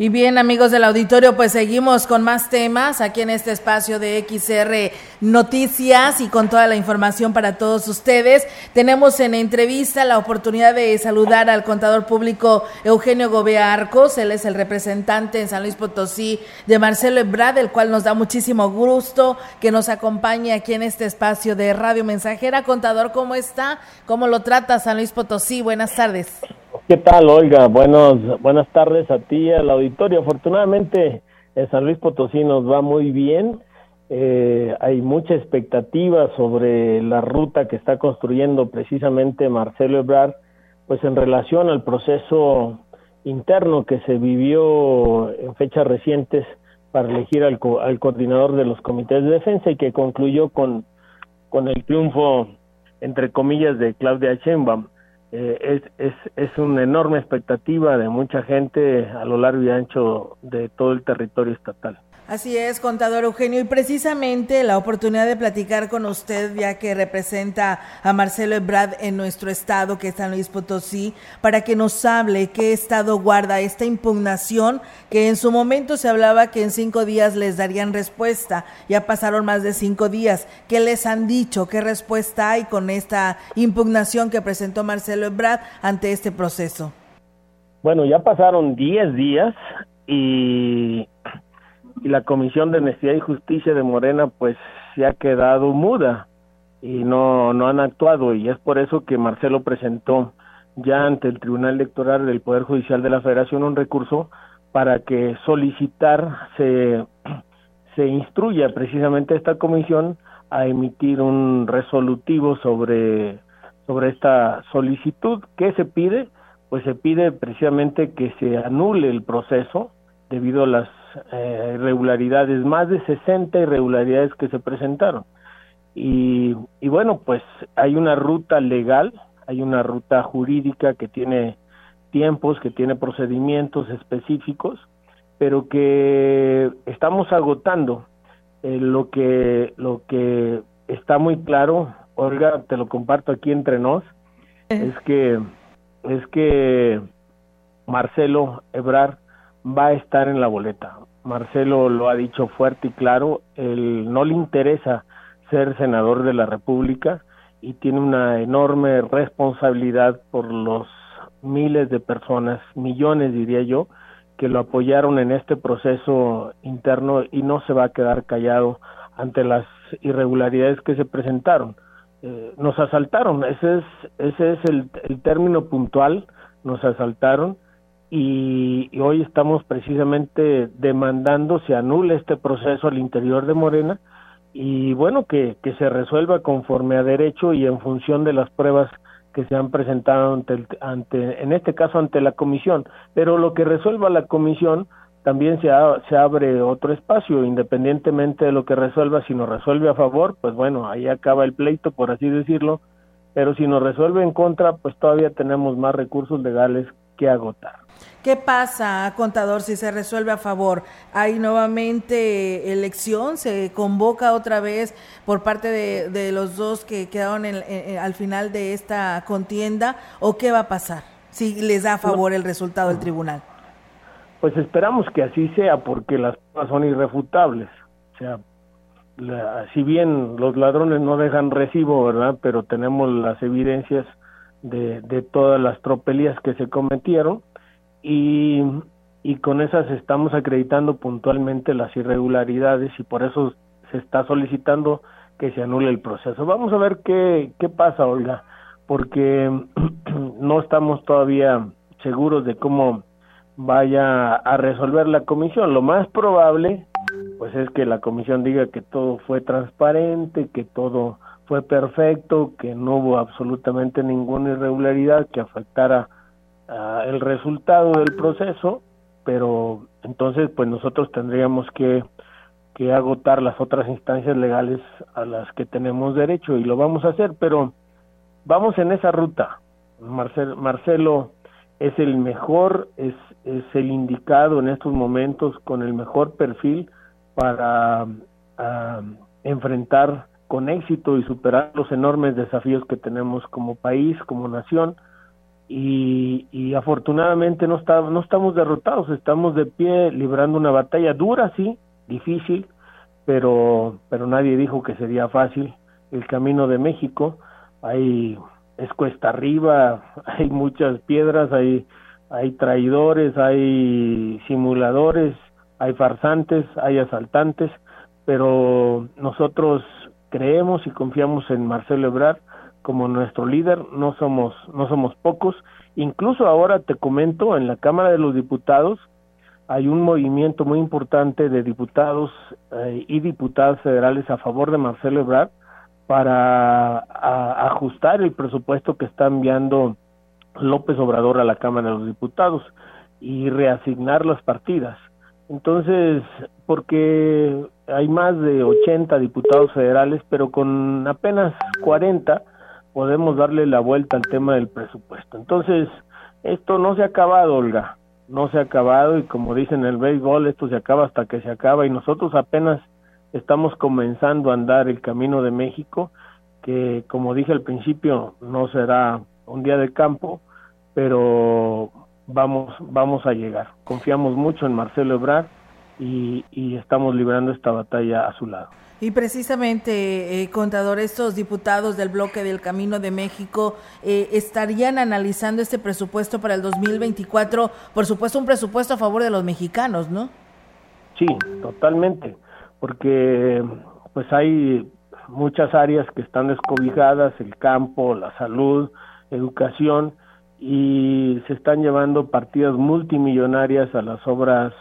Y bien, amigos del auditorio, pues seguimos con más temas aquí en este espacio de XR Noticias y con toda la información para todos ustedes. Tenemos en entrevista la oportunidad de saludar al contador público Eugenio Gobea Arcos. Él es el representante en San Luis Potosí de Marcelo Ebrard, el cual nos da muchísimo gusto que nos acompañe aquí en este espacio de Radio Mensajera. Contador, ¿cómo está? ¿Cómo lo trata San Luis Potosí? Buenas tardes. ¿Qué tal, Olga? Buenos, buenas tardes a ti al auditorio. Afortunadamente, en San Luis Potosí nos va muy bien. Eh, hay mucha expectativa sobre la ruta que está construyendo precisamente Marcelo Ebrard, pues en relación al proceso interno que se vivió en fechas recientes para elegir al, al coordinador de los comités de defensa y que concluyó con, con el triunfo, entre comillas, de Claudia Sheinbaum. Eh, es, es, es una enorme expectativa de mucha gente a lo largo y ancho de todo el territorio estatal. Así es, contador Eugenio, y precisamente la oportunidad de platicar con usted, ya que representa a Marcelo Ebrard en nuestro estado, que es San Luis Potosí, para que nos hable qué estado guarda esta impugnación, que en su momento se hablaba que en cinco días les darían respuesta. Ya pasaron más de cinco días. ¿Qué les han dicho? ¿Qué respuesta hay con esta impugnación que presentó Marcelo Ebrard ante este proceso? Bueno, ya pasaron diez días y la Comisión de Honestidad y Justicia de Morena pues se ha quedado muda y no, no han actuado y es por eso que Marcelo presentó ya ante el Tribunal Electoral del Poder Judicial de la Federación un recurso para que solicitar se, se instruya precisamente esta comisión a emitir un resolutivo sobre, sobre esta solicitud. ¿Qué se pide? Pues se pide precisamente que se anule el proceso debido a las eh, irregularidades, más de 60 irregularidades que se presentaron. Y, y bueno, pues hay una ruta legal, hay una ruta jurídica que tiene tiempos, que tiene procedimientos específicos, pero que estamos agotando eh, lo que lo que está muy claro, Olga, te lo comparto aquí entre nos, es que es que Marcelo Ebrar va a estar en la boleta. Marcelo lo ha dicho fuerte y claro, él no le interesa ser senador de la República y tiene una enorme responsabilidad por los miles de personas, millones diría yo, que lo apoyaron en este proceso interno y no se va a quedar callado ante las irregularidades que se presentaron. Eh, nos asaltaron, ese es, ese es el, el término puntual, nos asaltaron y, hoy estamos precisamente demandando se anule este proceso al interior de Morena y bueno que, que se resuelva conforme a derecho y en función de las pruebas que se han presentado ante, ante en este caso ante la comisión. Pero lo que resuelva la comisión también se, se abre otro espacio independientemente de lo que resuelva si nos resuelve a favor pues bueno ahí acaba el pleito por así decirlo pero si nos resuelve en contra pues todavía tenemos más recursos legales que agotar ¿Qué pasa, contador, si se resuelve a favor? ¿Hay nuevamente elección? ¿Se convoca otra vez por parte de, los dos que quedaron al final de esta contienda? ¿O qué va a pasar si les da a favor el resultado del tribunal? Pues esperamos que así sea, porque las pruebas son irrefutables. O sea, si bien los ladrones no dejan recibo, ¿verdad? Pero tenemos las evidencias de, todas las tropelías que se cometieron y, y con esas estamos acreditando puntualmente las irregularidades y por eso se está solicitando que se anule el proceso. Vamos a ver qué, qué pasa, Olga, porque no estamos todavía seguros de cómo vaya a resolver la comisión. Lo más probable, pues es que la comisión diga que todo fue transparente, que todo fue perfecto, que no hubo absolutamente ninguna irregularidad que afectara el resultado del proceso, pero entonces pues nosotros tendríamos que, que agotar las otras instancias legales a las que tenemos derecho y lo vamos a hacer, pero vamos en esa ruta, Marcelo es el mejor, es, es el indicado en estos momentos con el mejor perfil para enfrentar con éxito y superar los enormes desafíos que tenemos como país, como nación. Y, afortunadamente no, está, no estamos derrotados, estamos de pie librando una batalla dura, sí, difícil, pero, pero nadie dijo que sería fácil. El camino de México, hay, es cuesta arriba, hay muchas piedras, hay, hay traidores, hay simuladores, hay farsantes, hay asaltantes, pero nosotros creemos y confiamos en Marcelo Ebrard como nuestro líder, no somos, no somos pocos, incluso ahora te comento, en la Cámara de los Diputados hay un movimiento muy importante de diputados eh, y diputadas federales a favor de Marcelo Ebrard para ajustar el presupuesto que está enviando López Obrador a la Cámara de los Diputados y reasignar las partidas. Entonces, porque hay más de 80 diputados federales, pero con apenas 40 podemos darle la vuelta al tema del presupuesto. Entonces, esto no se ha acabado, Olga, no se ha acabado y como dicen en el béisbol, esto se acaba hasta que se acaba y nosotros apenas estamos comenzando a andar el camino de México, que como dije al principio, no será un día de campo, pero vamos, vamos a llegar. Confiamos mucho en Marcelo Ebrard y, estamos librando esta batalla a su lado. Y precisamente, eh, contador, estos diputados del bloque del Camino de México eh, estarían analizando este presupuesto para el 2024, por supuesto un presupuesto a favor de los mexicanos, ¿no? Sí, totalmente, porque pues hay muchas áreas que están descobijadas, el campo, la salud, educación, y se están llevando partidas multimillonarias a las obras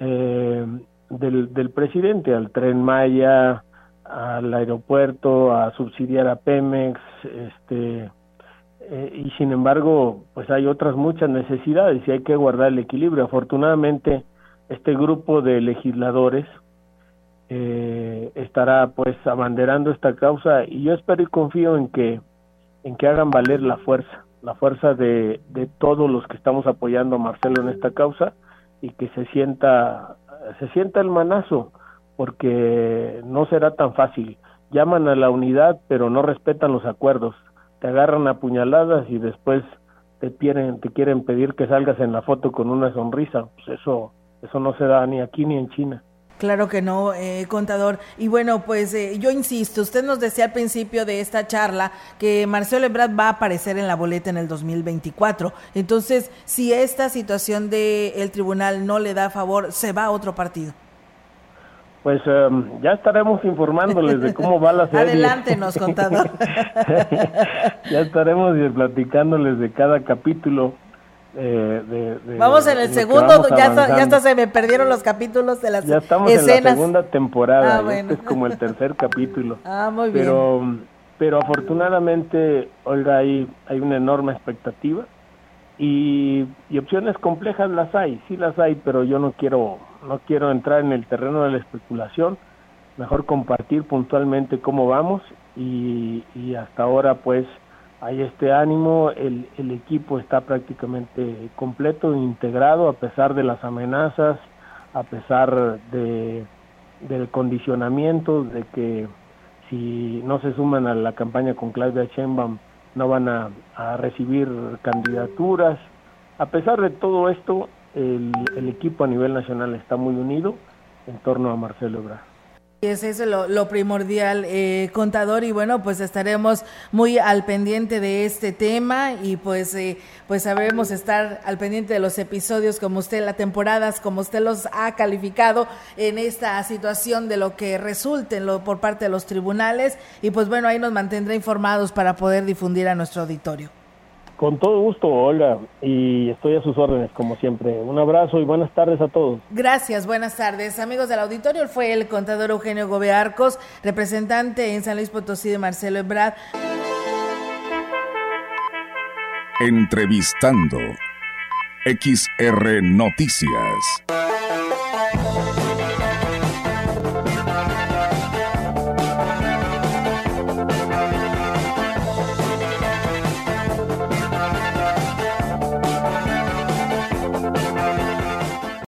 eh, del, presidente, al tren Maya, al aeropuerto, a subsidiar a Pemex, este, eh, y sin embargo, pues hay otras muchas necesidades y hay que guardar el equilibrio. Afortunadamente, este grupo de legisladores eh, estará pues abanderando esta causa y yo espero y confío en que en que hagan valer la fuerza la fuerza de, de todos los que estamos apoyando a Marcelo en esta causa y que se sienta se sienta el manazo porque no será tan fácil. Llaman a la unidad pero no respetan los acuerdos. Te agarran a puñaladas y después te quieren te quieren pedir que salgas en la foto con una sonrisa. Pues eso eso no se da ni aquí ni en China Claro que no, eh, contador. Y bueno, pues eh, yo insisto, usted nos decía al principio de esta charla que Marcelo Ebrard va a aparecer en la boleta en el 2024. Entonces, si esta situación del tribunal no le da favor, se va a otro partido. Pues em, ya estaremos informándoles de cómo va la serie. Adelántenos, contador. ya estaremos platicándoles de cada capítulo eh, vamos en el segundo, ya, ya hasta se me perdieron los capítulos de las Ya estamos en la segunda temporada, ah, este es como el tercer capítulo. Ah, muy bien. Pero, pero afortunadamente, Olga, hay, hay una enorme expectativa y, y opciones complejas las hay, sí las hay, pero yo no quiero, no quiero entrar en el terreno de la especulación, mejor compartir puntualmente cómo vamos y, y hasta ahora pues hay este ánimo, el, el equipo está prácticamente completo, integrado a pesar de las amenazas, a pesar de, del condicionamiento, de que si no se suman a la campaña con Claudia Sheinbaum no van a, recibir candidaturas. A pesar de todo esto, el, el, equipo a nivel nacional está muy unido en torno a Marcelo Ebrard. Es eso lo, primordial, eh, contador, y bueno, pues estaremos muy al pendiente de este tema y pues, eh, pues sabremos estar al pendiente de los episodios como usted, las temporadas como usted los ha calificado en esta situación de lo que resulte lo, por parte de los tribunales y pues bueno, ahí nos mantendrá informados para poder difundir a nuestro auditorio. Con todo gusto, Olga, y estoy a sus órdenes, como siempre. Un abrazo y buenas tardes a todos. Gracias, buenas tardes. Amigos del auditorio, fue el contador Eugenio Gobearcos, representante en San Luis Potosí de Marcelo Ebrard. Entrevistando XR Noticias.